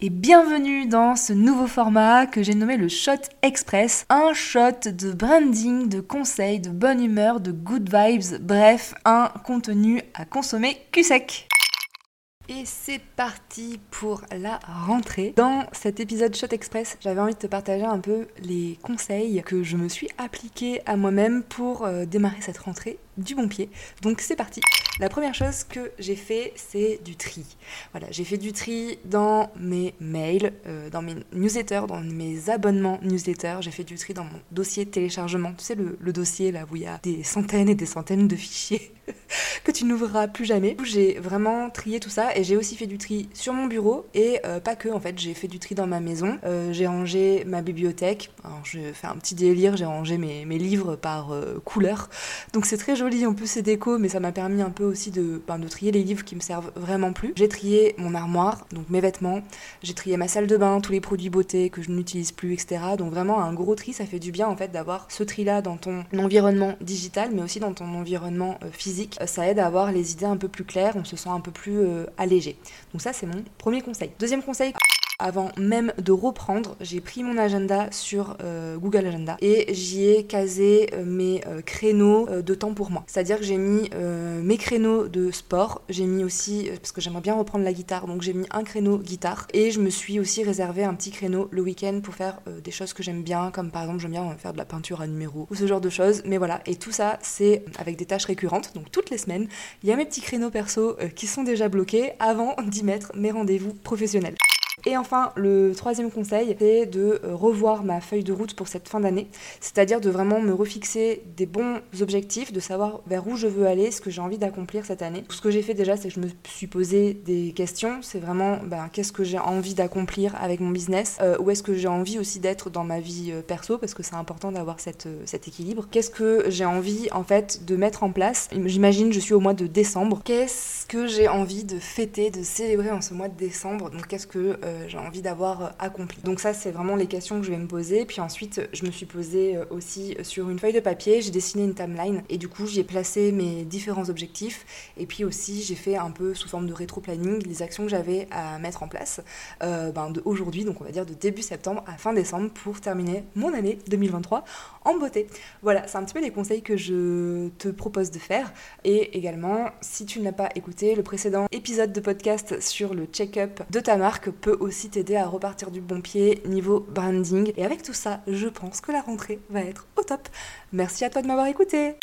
Et bienvenue dans ce nouveau format que j'ai nommé le Shot Express. Un shot de branding, de conseils, de bonne humeur, de good vibes, bref, un contenu à consommer cul sec. Et c'est parti pour la rentrée. Dans cet épisode Shot Express, j'avais envie de te partager un peu les conseils que je me suis appliqués à moi-même pour euh, démarrer cette rentrée du bon pied. Donc c'est parti. La première chose que j'ai fait, c'est du tri. Voilà, j'ai fait du tri dans mes mails, euh, dans mes newsletters, dans mes abonnements newsletters. J'ai fait du tri dans mon dossier de téléchargement. Tu sais, le, dossier là où il y a des centaines et des centaines de fichiers que tu n'ouvriras plus jamais. J'ai vraiment trié tout ça et j'ai aussi fait du tri sur mon bureau et euh, pas que en fait, j'ai fait du tri dans ma maison. Euh, j'ai rangé ma bibliothèque. Alors, j'ai fait un petit délire, j'ai rangé mes, mes, livres par couleur. Donc c'est très joli en plus c'est déco, mais ça m'a permis un peu aussi de, ben, de trier les livres qui me servent vraiment plus. J'ai trié mon armoire, donc mes vêtements, j'ai trié ma salle de bain, tous les produits beauté que je n'utilise plus, etc. Donc vraiment un gros tri, ça fait du bien en fait d'avoir ce tri-là dans ton environnement digital, mais aussi dans ton environnement euh, physique. Euh, ça aide à avoir les idées un peu plus claires, on se sent un peu plus euh, allégé. Donc ça c'est mon premier conseil. Deuxième conseil, avant même de reprendre, j'ai pris mon agenda sur euh, Google Agenda et j'y ai casé euh, mes euh, créneaux de temps pour moi. C'est-à-dire que j'ai mis mes créneaux de sport, j'ai mis aussi, parce que j'aimerais bien reprendre la guitare, donc j'ai mis un créneau guitare et je me suis aussi réservé un petit créneau le week-end pour faire des choses que j'aime bien, comme par exemple j'aime bien faire de la peinture à numéro ou ce genre de choses. Mais voilà, et tout ça c'est avec des tâches récurrentes, donc toutes les semaines, il y a mes petits créneaux perso qui sont déjà bloqués avant d'y mettre mes rendez-vous professionnels. Et enfin, le troisième conseil, c'est de euh, revoir ma feuille de route pour cette fin d'année, c'est-à-dire de vraiment me refixer des bons objectifs, de savoir vers où je veux aller, ce que j'ai envie d'accomplir cette année. Ce que j'ai fait déjà, c'est que je me suis posé des questions, c'est vraiment ben, qu'est-ce que j'ai envie d'accomplir avec mon business, euh, où est-ce que j'ai envie aussi d'être dans ma vie euh, perso, parce que c'est important d'avoir cet équilibre. Qu'est-ce que j'ai envie en fait de mettre en place? J'imagine, je suis au mois de décembre. Qu'est-ce que j'ai envie de fêter, de célébrer en ce mois de décembre? Donc qu'est-ce que j'ai envie d'avoir euh, accompli. Donc ça, c'est vraiment les questions que je vais me poser. Puis ensuite, je me suis posée euh, aussi sur une feuille de papier, j'ai dessiné une timeline et du coup, j'y ai placé mes différents objectifs. Et puis aussi, j'ai fait un peu sous forme de rétro-planning les actions que j'avais à mettre en place ben, de aujourd'hui, donc on va dire de début septembre à fin décembre pour terminer mon année 2023 en beauté. Voilà, c'est un petit peu les conseils que je te propose de faire. Et également, si tu n'as pas écouté le précédent épisode de podcast sur le check-up de ta marque, peut aussi t'aider à repartir du bon pied niveau branding. Et avec tout ça, je pense que la rentrée va être au top. Merci à toi de m'avoir écouté.